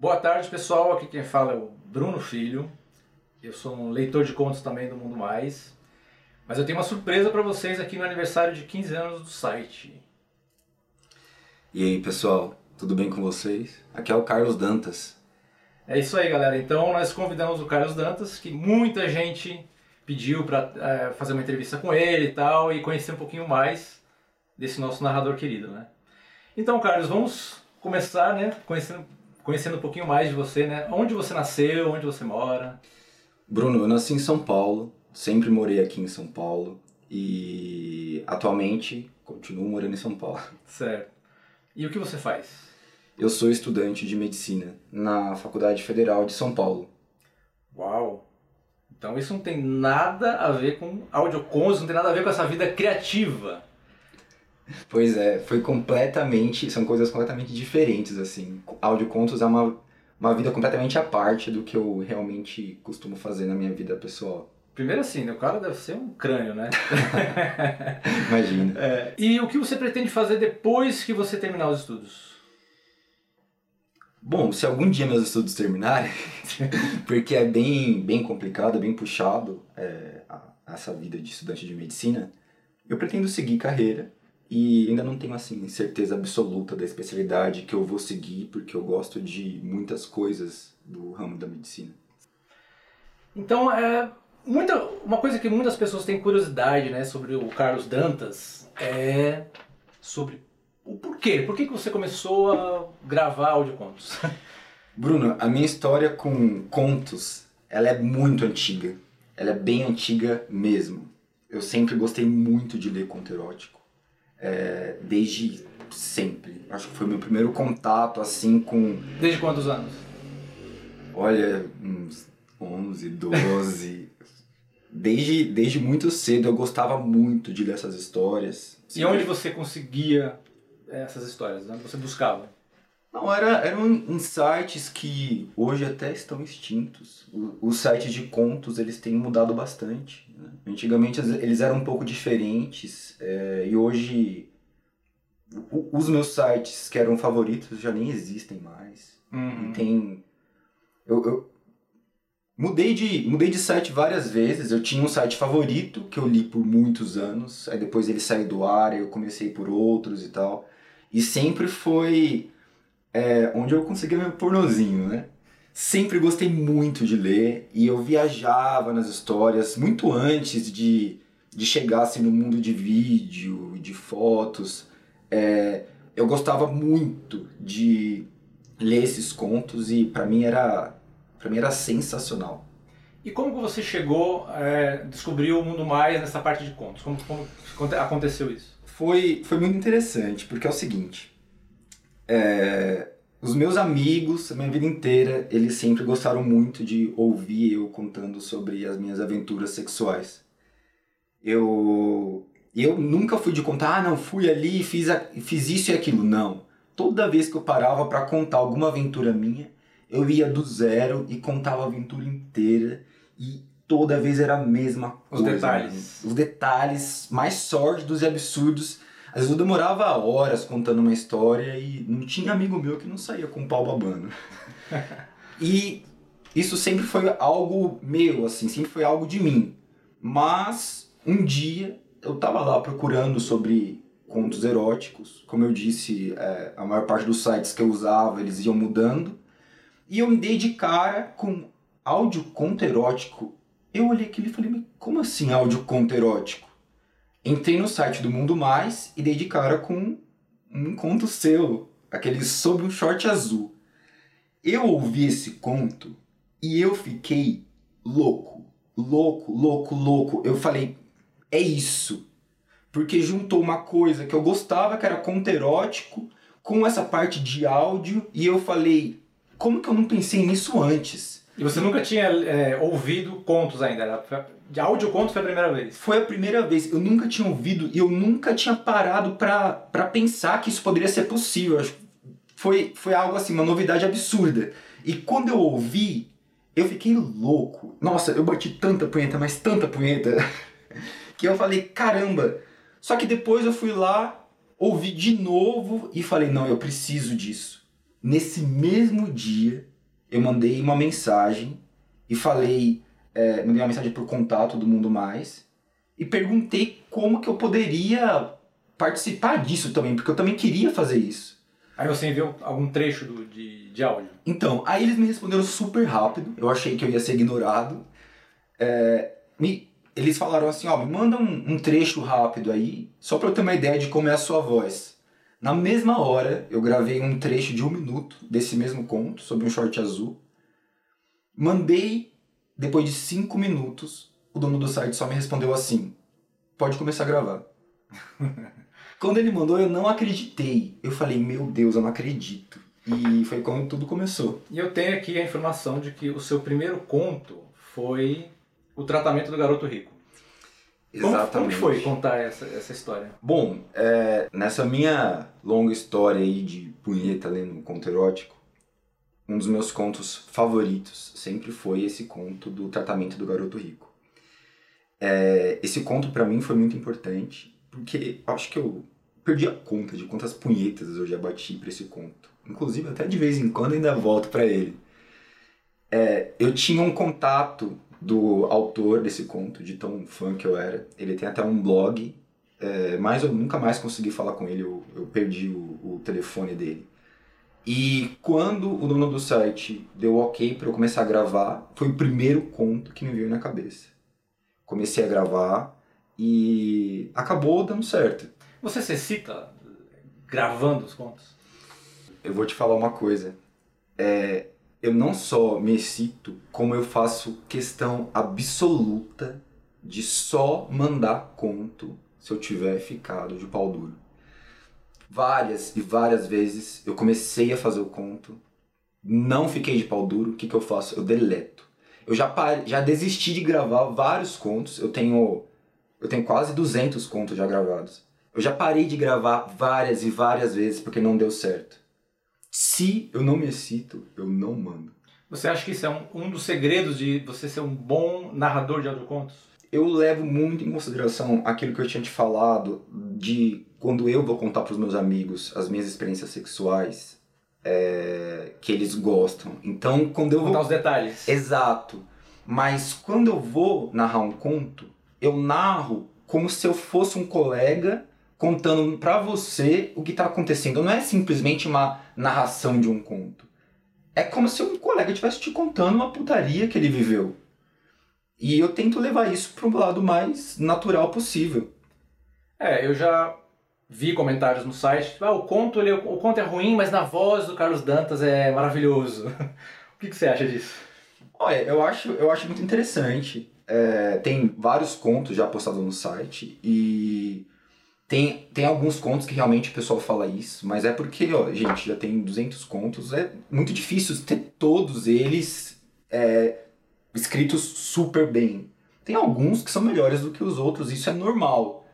Boa tarde, pessoal. Aqui quem fala é o Bruno Filho. Eu sou um leitor de contos também do Mundo Mais. Mas eu tenho uma surpresa para vocês aqui no aniversário de 15 anos do site. E aí, pessoal, tudo bem com vocês? Aqui é o Carlos Dantas. É isso aí, galera. Então nós convidamos o Carlos Dantas, que muita gente pediu para é, fazer uma entrevista com ele e tal, e conhecer um pouquinho mais desse nosso narrador querido, né? Então, Carlos, vamos começar, né, conhecendo, conhecendo um pouquinho mais de você, né? Onde você nasceu, onde você mora? Bruno, eu nasci em São Paulo, sempre morei aqui em São Paulo e atualmente continuo morando em São Paulo. Certo. E o que você faz? Eu sou estudante de medicina na Faculdade Federal de São Paulo. Uau! Então isso não tem nada a ver com audiocons, não tem nada a ver com essa vida criativa. Pois é, foi completamente, são coisas completamente diferentes assim. Audiocontos é uma uma vida completamente à parte do que eu realmente costumo fazer na minha vida pessoal. Primeiro assim, né? o cara deve ser um crânio, né? Imagina. É, e o que você pretende fazer depois que você terminar os estudos? Bom, se algum dia meus estudos terminarem, porque é bem, bem complicado, é bem puxado é, a, essa vida de estudante de medicina, eu pretendo seguir carreira e ainda não tenho assim certeza absoluta da especialidade que eu vou seguir, porque eu gosto de muitas coisas do ramo da medicina. Então, é muita uma coisa que muitas pessoas têm curiosidade, né, sobre o Carlos Dantas é sobre o porquê. Por que, que você começou a gravar audiocontos? Bruno, a minha história com contos, ela é muito antiga. Ela é bem antiga mesmo. Eu sempre gostei muito de ler conto erótico. É, desde sempre. Acho que foi meu primeiro contato assim com. Desde quantos anos? Olha, uns 11, 12. desde, desde muito cedo eu gostava muito de ler essas histórias. E onde você conseguia essas histórias? Onde você buscava? Não, era, eram insights que hoje até estão extintos. Os sites de contos eles têm mudado bastante. Né? Antigamente eles eram um pouco diferentes é, e hoje os meus sites que eram favoritos já nem existem mais. Uhum. Tem eu, eu, mudei de mudei de site várias vezes. Eu tinha um site favorito que eu li por muitos anos. Aí depois ele saiu do ar, eu comecei por outros e tal. E sempre foi é, onde eu conseguia meu pornozinho, né? Sempre gostei muito de ler e eu viajava nas histórias muito antes de, de chegar assim, no mundo de vídeo, de fotos. É, eu gostava muito de ler esses contos e para mim era para mim era sensacional. E como que você chegou, é, descobriu o mundo mais nessa parte de contos? Como, como aconteceu isso? Foi, foi muito interessante, porque é o seguinte. É, os meus amigos, a minha vida inteira, eles sempre gostaram muito de ouvir eu contando sobre as minhas aventuras sexuais. Eu eu nunca fui de contar, ah, não, fui ali e fiz, a, fiz isso e aquilo. Não. Toda vez que eu parava para contar alguma aventura minha, eu ia do zero e contava a aventura inteira e toda vez era a mesma coisa. Os detalhes. Os detalhes mais sórdidos e absurdos às vezes eu demorava horas contando uma história e não tinha amigo meu que não saía com o pau babando. e isso sempre foi algo meu, assim, sempre foi algo de mim. Mas um dia eu tava lá procurando sobre contos eróticos. Como eu disse, é, a maior parte dos sites que eu usava, eles iam mudando. E eu me dei de cara com áudio conto erótico. Eu olhei aquilo e falei, como assim áudio conto erótico? Entrei no site do Mundo Mais e dei de cara com um conto seu, aquele Sob um Short Azul. Eu ouvi esse conto e eu fiquei louco, louco, louco, louco. Eu falei, é isso. Porque juntou uma coisa que eu gostava, que era conto erótico, com essa parte de áudio, e eu falei, como que eu não pensei nisso antes? E você nunca tinha é, ouvido contos ainda? Era de áudio conto foi a primeira vez? Foi a primeira vez. Eu nunca tinha ouvido e eu nunca tinha parado pra pensar que isso poderia ser possível. Foi, foi algo assim, uma novidade absurda. E quando eu ouvi, eu fiquei louco. Nossa, eu bati tanta punheta, mas tanta punheta, que eu falei, caramba. Só que depois eu fui lá, ouvi de novo e falei, não, eu preciso disso. Nesse mesmo dia, eu mandei uma mensagem e falei, é, mandei uma mensagem por contato do Mundo Mais e perguntei como que eu poderia participar disso também, porque eu também queria fazer isso. Aí você enviou algum trecho do, de, de áudio? Então, aí eles me responderam super rápido, eu achei que eu ia ser ignorado. É, me, eles falaram assim, ó, me manda um, um trecho rápido aí, só pra eu ter uma ideia de como é a sua voz. Na mesma hora, eu gravei um trecho de um minuto desse mesmo conto, sobre um short azul. Mandei, depois de cinco minutos, o dono do site só me respondeu assim: pode começar a gravar. quando ele mandou, eu não acreditei. Eu falei: meu Deus, eu não acredito. E foi quando tudo começou. E eu tenho aqui a informação de que o seu primeiro conto foi o tratamento do garoto rico. Exatamente. Como, como foi contar essa, essa história? Bom, é, nessa minha longa história aí de punheta lendo conto erótico, um dos meus contos favoritos sempre foi esse conto do tratamento do garoto rico. É, esse conto para mim foi muito importante porque acho que eu perdi a conta de quantas punhetas eu já bati para esse conto. Inclusive até de vez em quando ainda volto para ele. É, eu tinha um contato do autor desse conto, de tão fã que eu era. Ele tem até um blog, é, mas eu nunca mais consegui falar com ele, eu, eu perdi o, o, telefone dele. E quando o dono do site deu ok para eu começar a gravar, foi o primeiro conto que me veio na cabeça. Comecei a gravar e acabou dando certo. Você se cita gravando os contos? Eu vou te falar uma coisa. É, eu não só me excito, como eu faço questão absoluta de só mandar conto se eu tiver ficado de pau duro. Várias e várias vezes eu comecei a fazer o conto, não fiquei de pau duro, o que, que eu faço? Eu deleto. Eu já, já desisti de gravar vários contos, eu tenho, eu tenho quase 200 contos já gravados. Eu já parei de gravar várias e várias vezes porque não deu certo. Se eu não me excito, eu não mando. Você acha que isso é um, um dos segredos de você ser um bom narrador de audiocontos? Eu levo muito em consideração aquilo que eu tinha te falado de quando eu vou contar para os meus amigos as minhas experiências sexuais, é, que eles gostam. Então, quando eu contar vou... os detalhes. Exato. Mas quando eu vou narrar um conto, eu narro como se eu fosse um colega contando para você o que está acontecendo. Não é simplesmente uma narração de um conto. É como se um colega estivesse te contando uma putaria que ele viveu. E eu tento levar isso para o lado mais natural possível. É, eu já vi comentários no site, ah, o conto, ele, o conto é ruim, mas na voz do Carlos Dantas é maravilhoso. o que, que, você acha disso? Olha, eu acho, eu acho muito interessante. É, tem vários contos já postados no site e tem, tem alguns contos que realmente o pessoal fala isso, mas é porque, ó, gente, já tem 200 contos, é muito difícil ter todos eles é, escritos super bem. Tem alguns que são melhores do que os outros, isso é normal.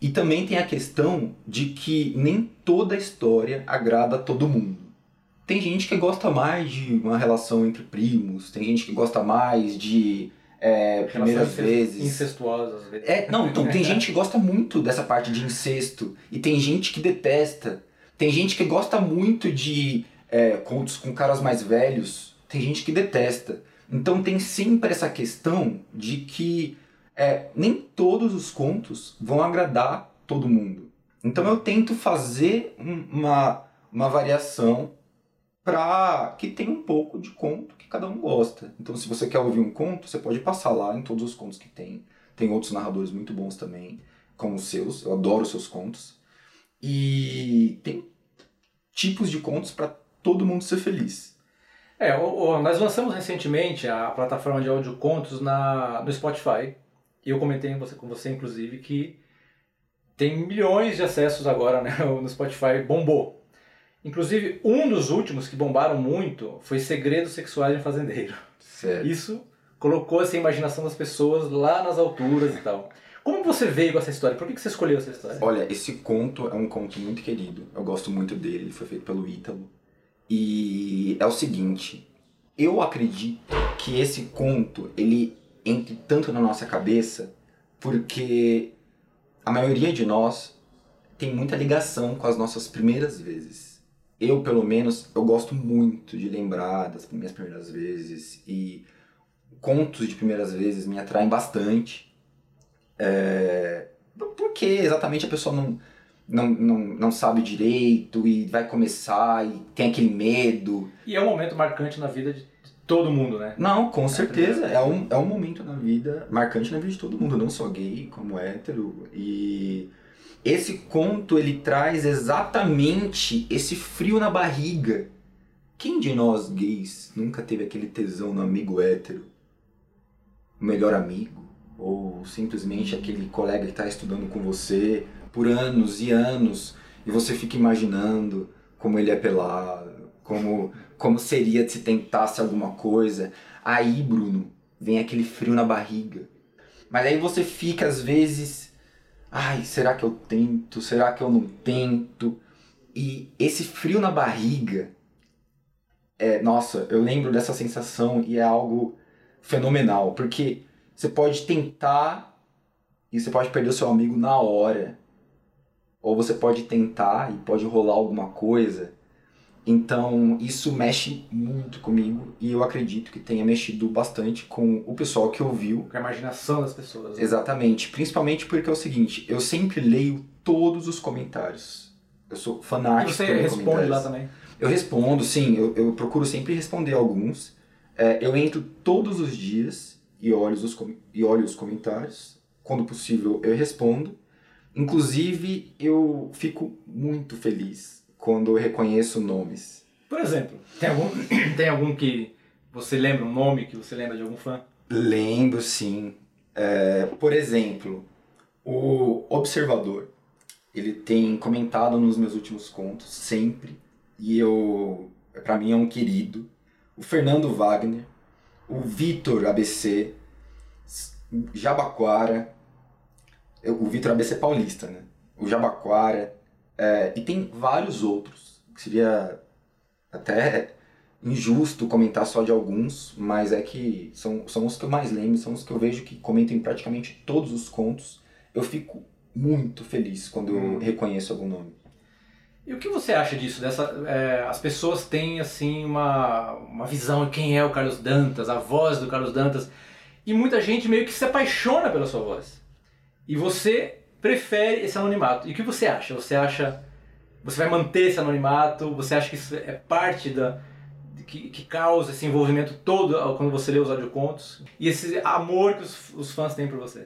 E também tem a questão de que nem toda história agrada a todo mundo. Tem gente que gosta mais de uma relação entre primos, tem gente que gosta mais de é, primeiras vezes. Incestuosas, às vezes. É, não, então tem gente que gosta muito dessa parte de incesto e tem gente que detesta. Tem gente que gosta muito de é, contos com caras mais velhos, tem gente que detesta. Então tem sempre essa questão de que é, nem todos os contos vão agradar todo mundo. Então eu tento fazer uma, uma variação para que tenha um pouco de conto que cada um gosta. Então, se você quer ouvir um conto, você pode passar lá em todos os contos que tem. Tem outros narradores muito bons também, como os seus. Eu adoro os seus contos. E tem tipos de contos para todo mundo ser feliz. É, o, o, nós lançamos recentemente a plataforma de áudio contos na, no Spotify. E eu comentei com você, com você, inclusive, que tem milhões de acessos agora né, no Spotify, bombou. Inclusive, um dos últimos que bombaram muito foi Segredos Sexuais de Fazendeiro. Sério? Isso colocou essa imaginação das pessoas lá nas alturas e tal. Como você veio com essa história? Por que você escolheu essa história? Olha, esse conto é um conto muito querido. Eu gosto muito dele. Ele foi feito pelo Ítalo. E é o seguinte. Eu acredito que esse conto, ele entre tanto na nossa cabeça porque a maioria de nós tem muita ligação com as nossas primeiras vezes eu pelo menos, eu gosto muito de lembrar das minhas primeiras vezes e contos de primeiras vezes me atraem bastante. É, porque exatamente a pessoa não, não, não, não sabe direito e vai começar e tem aquele medo. E é um momento marcante na vida de todo mundo, né? Não, com certeza. É um, é um momento na vida, marcante na vida de todo mundo, não só gay, como hétero. E esse conto, ele traz exatamente esse frio na barriga. Quem de nós gays nunca teve aquele tesão no amigo hétero? O melhor amigo? Ou simplesmente aquele colega que está estudando com você por anos e anos e você fica imaginando como ele é pelado, como, como seria se tentasse alguma coisa. Aí, Bruno, vem aquele frio na barriga. Mas aí você fica às vezes ai, será que eu tento? Será que eu não tento? E esse frio na barriga, é, nossa, eu lembro dessa sensação e é algo fenomenal, porque você pode tentar e você pode perder o seu amigo na hora. Ou você pode tentar e pode rolar alguma coisa então, isso mexe muito comigo e eu acredito que tenha mexido bastante com o pessoal que ouviu. Com a imaginação das pessoas. Né? Exatamente. Principalmente porque é o seguinte, eu sempre leio todos os comentários. Eu sou fanático E você responde lá também? Eu respondo, sim. Eu, eu procuro sempre responder alguns. É, eu entro todos os dias e olho os, e olho os comentários. Quando possível, eu respondo. Inclusive, eu fico muito feliz quando eu reconheço nomes. Por exemplo, tem algum, tem algum que você lembra, um nome que você lembra de algum fã? Lembro, sim. É, por exemplo, o Observador. Ele tem comentado nos meus últimos contos, sempre. E eu, para mim, é um querido. O Fernando Wagner. O Vitor ABC. Jabaquara. O Vitor ABC paulista, né? O Jabaquara. É, e tem vários outros, que seria até injusto comentar só de alguns, mas é que são, são os que eu mais lembro, são os que eu vejo que comentam em praticamente todos os contos. Eu fico muito feliz quando eu hum. reconheço algum nome. E o que você acha disso? Dessa, é, as pessoas têm assim uma, uma visão de quem é o Carlos Dantas, a voz do Carlos Dantas, e muita gente meio que se apaixona pela sua voz. E você prefere esse anonimato. E o que você acha? Você acha. Você vai manter esse anonimato? Você acha que isso é parte da. Que, que causa esse envolvimento todo quando você lê os audiocontos? E esse amor que os, os fãs têm por você?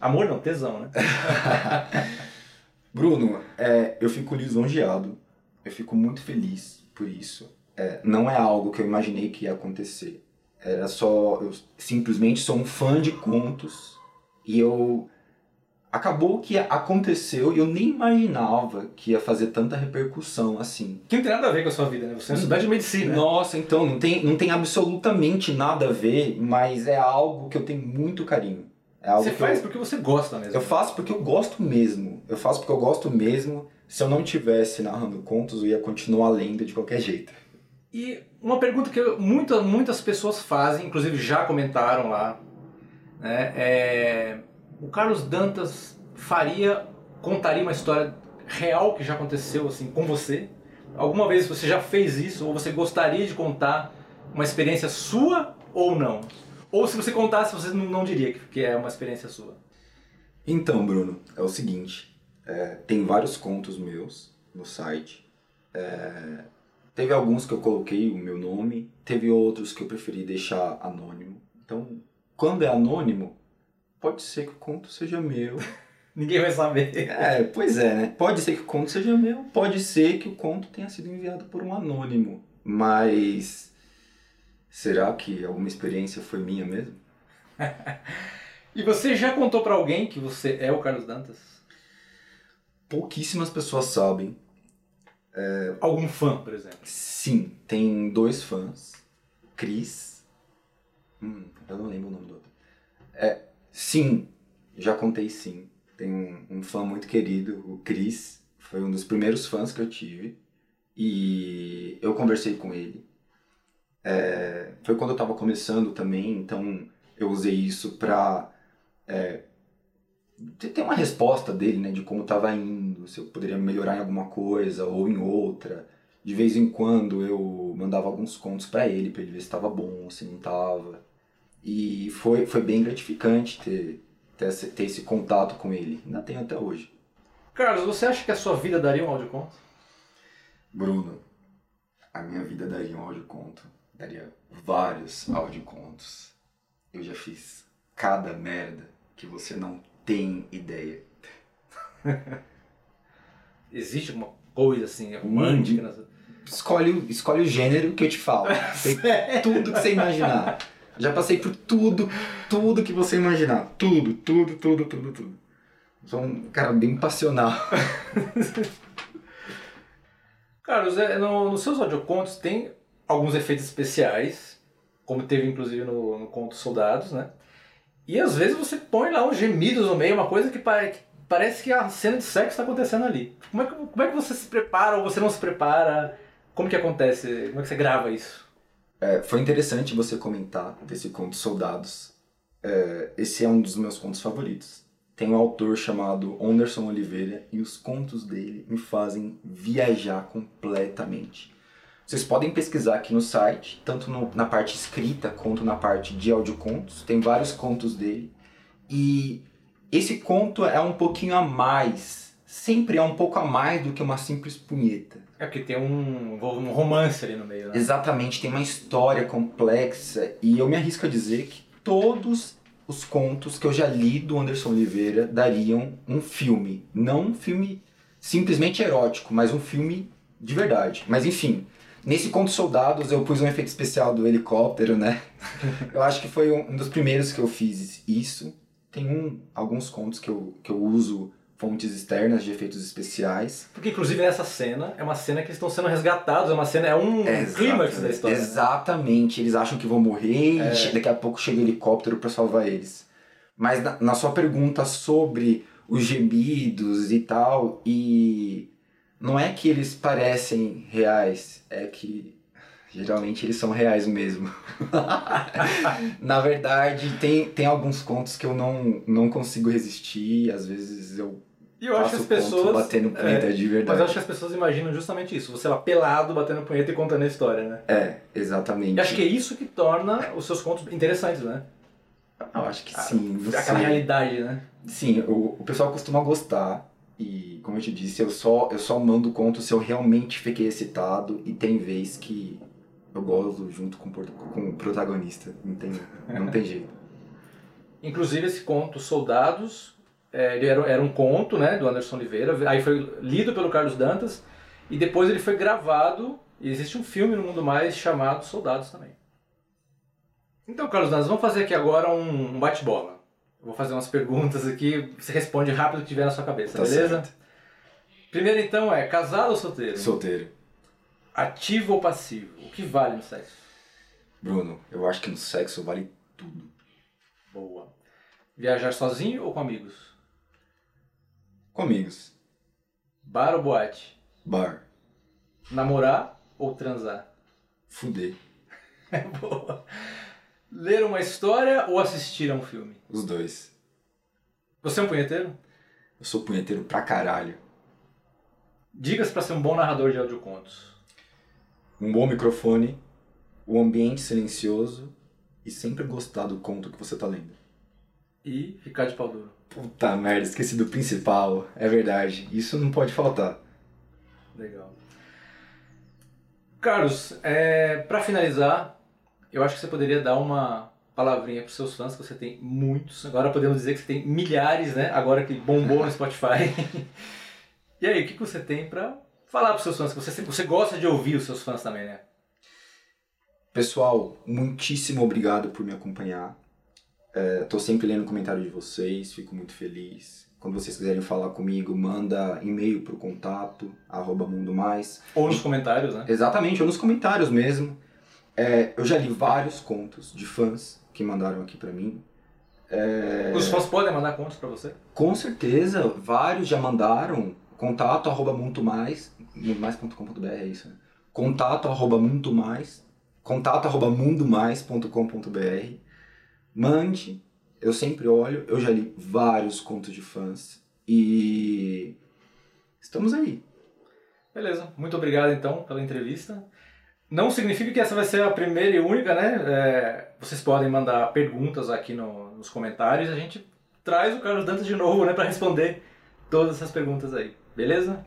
Amor não, tesão, né? Bruno, é, eu fico lisonjeado. Eu fico muito feliz por isso. É, não é algo que eu imaginei que ia acontecer. Era só. Eu simplesmente sou um fã de contos e eu acabou que aconteceu e eu nem imaginava que ia fazer tanta repercussão assim. Que não tem nada a ver com a sua vida, né? Você é estudante de medicina. Nossa, então, não tem, não tem absolutamente nada a ver, mas é algo que eu tenho muito carinho. É algo você que faz eu, porque você gosta mesmo. Eu faço porque eu gosto mesmo. Eu faço porque eu gosto mesmo. Se eu não tivesse narrando contos, eu ia continuar lendo de qualquer jeito. E uma pergunta que muita, muitas pessoas fazem, inclusive já comentaram lá, né, é o Carlos Dantas faria, contaria uma história real que já aconteceu assim com você? Alguma vez você já fez isso ou você gostaria de contar uma experiência sua ou não? Ou se você contasse, você não, diria que é uma experiência sua? Então, Bruno, é o seguinte: é, tem vários contos meus no site. É, teve alguns que eu coloquei o meu nome, teve outros que eu preferi deixar anônimo. Então, quando é anônimo, pode ser que o conto seja meu. Ninguém vai saber. É, pois é, né? Pode ser que o conto seja meu, pode ser que o conto tenha sido enviado por um anônimo. Mas será que alguma experiência foi minha mesmo? e você já contou para alguém que você é o Carlos Dantas? Pouquíssimas pessoas sabem. É... Algum fã, por exemplo? Sim, tem dois fãs. Cris. Hum, eu não lembro o nome do outro. É, Sim, já contei sim. Tem um, um fã muito querido, o Chris, foi um dos primeiros fãs que eu tive. E eu conversei com ele. É, foi quando eu estava começando também, então eu usei isso para é, ter uma resposta dele, né, de como estava indo, se eu poderia melhorar em alguma coisa ou em outra. De vez em quando eu mandava alguns contos para ele, para ele ver se estava bom, se não estava. E foi, foi bem gratificante ter, ter, esse, ter esse contato com ele. Ainda tenho até hoje. Carlos, você acha que a sua vida daria um audioconto? Bruno, a minha vida daria um audioconto. Daria vários audiocontos. Eu já fiz cada merda que você não tem ideia. Existe alguma coisa assim, romântica? Nessa... Escolhe, escolhe o gênero que eu te falo. Tem tudo que você imaginar. Já passei por tudo, tudo que você imaginar. Tudo, tudo, tudo, tudo, tudo. Sou um cara bem passional. Carlos, é, no, nos seus audiocontos tem alguns efeitos especiais, como teve inclusive no, no conto Soldados, né? E às vezes você põe lá uns gemidos no meio, uma coisa que, pare, que parece que a cena de sexo está acontecendo ali. Como é, que, como é que você se prepara ou você não se prepara? Como que acontece? Como é que você grava isso? É, foi interessante você comentar desse conto Soldados. É, esse é um dos meus contos favoritos. Tem um autor chamado Anderson Oliveira e os contos dele me fazem viajar completamente. Vocês podem pesquisar aqui no site, tanto no, na parte escrita quanto na parte de audiocontos. Tem vários contos dele. E esse conto é um pouquinho a mais. Sempre é um pouco a mais do que uma simples punheta. É porque tem um, um romance ali no meio, né? Exatamente, tem uma história complexa. E eu me arrisco a dizer que todos os contos que eu já li do Anderson Oliveira dariam um filme. Não um filme simplesmente erótico, mas um filme de verdade. Mas enfim, nesse Conto Soldados eu pus um efeito especial do helicóptero, né? eu acho que foi um dos primeiros que eu fiz isso. Tem um, alguns contos que eu, que eu uso fontes externas de efeitos especiais. Porque, inclusive, nessa cena, é uma cena que eles estão sendo resgatados, é uma cena, é um clímax da história. Né? Exatamente, eles acham que vão morrer é. e daqui a pouco chega o helicóptero para salvar eles. Mas na, na, sua pergunta sobre os gemidos e tal, e não é que eles parecem reais, é que geralmente eles são reais mesmo. na verdade, tem, tem alguns contos que eu não, não consigo resistir, às vezes eu e eu acho que as pessoas. Batendo punheta é, de verdade. Mas eu acho que as pessoas imaginam justamente isso. Você lá pelado, batendo punheta e contando a história, né? É, exatamente. E acho que é isso que torna os seus contos interessantes, né? Eu acho que sim. Você... Aquela realidade, né? Sim, o, o pessoal costuma gostar. E, como eu te disse, eu só, eu só mando conto se eu realmente fiquei excitado. E tem vez que eu gosto junto com, com o protagonista. Não tem, não tem jeito. Inclusive, esse conto Soldados é, ele era, era um conto né, do Anderson Oliveira, aí foi lido pelo Carlos Dantas e depois ele foi gravado e existe um filme no Mundo Mais chamado Soldados também. Então, Carlos Dantas, vamos fazer aqui agora um, um bate-bola. Vou fazer umas perguntas aqui, você responde rápido o que tiver na sua cabeça, tá beleza? Certo. Primeiro então é, casado ou solteiro? Solteiro. Ativo ou passivo? O que vale no sexo? Bruno, eu acho que no sexo vale tudo. Boa. Viajar sozinho ou com amigos? Com amigos. Bar ou boate? Bar. Namorar ou transar? Fuder. É boa. Ler uma história ou assistir a um filme? Os dois. Você é um punheteiro? Eu sou punheteiro pra caralho. Dicas para ser um bom narrador de audiocontos. Um bom microfone, um ambiente silencioso e sempre gostar do conto que você tá lendo. E ficar de pau duro. Puta merda, esqueci do principal. É verdade. Isso não pode faltar. Legal. Carlos, é, para finalizar, eu acho que você poderia dar uma palavrinha para seus fãs, que você tem muitos. Agora podemos dizer que você tem milhares, né? Agora que bombou no Spotify. e aí, o que, que você tem para falar para seus fãs? Que você, você gosta de ouvir os seus fãs também, né? Pessoal, muitíssimo obrigado por me acompanhar. Estou é, sempre lendo o comentário de vocês, fico muito feliz. Quando vocês quiserem falar comigo, manda e-mail para o contato, arroba Mundo Mais. Ou nos comentários, né? Exatamente, ou nos comentários mesmo. É, eu já li vários contos de fãs que mandaram aqui para mim. É... Os fãs podem mandar contos para você? Com certeza, vários já mandaram contato arroba muito mais, mais.com.br é isso, né? Contato arroba muito mais, contato arroba mundomais.com.br. Mande, eu sempre olho, eu já li vários contos de fãs e estamos aí. Beleza, muito obrigado então pela entrevista. Não significa que essa vai ser a primeira e única, né? É, vocês podem mandar perguntas aqui no, nos comentários. A gente traz o Carlos Dantas de novo, né, para responder todas essas perguntas aí. Beleza?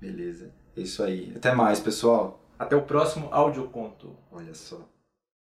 Beleza. É isso aí. Até mais, pessoal. Até o próximo áudio conto. Olha só.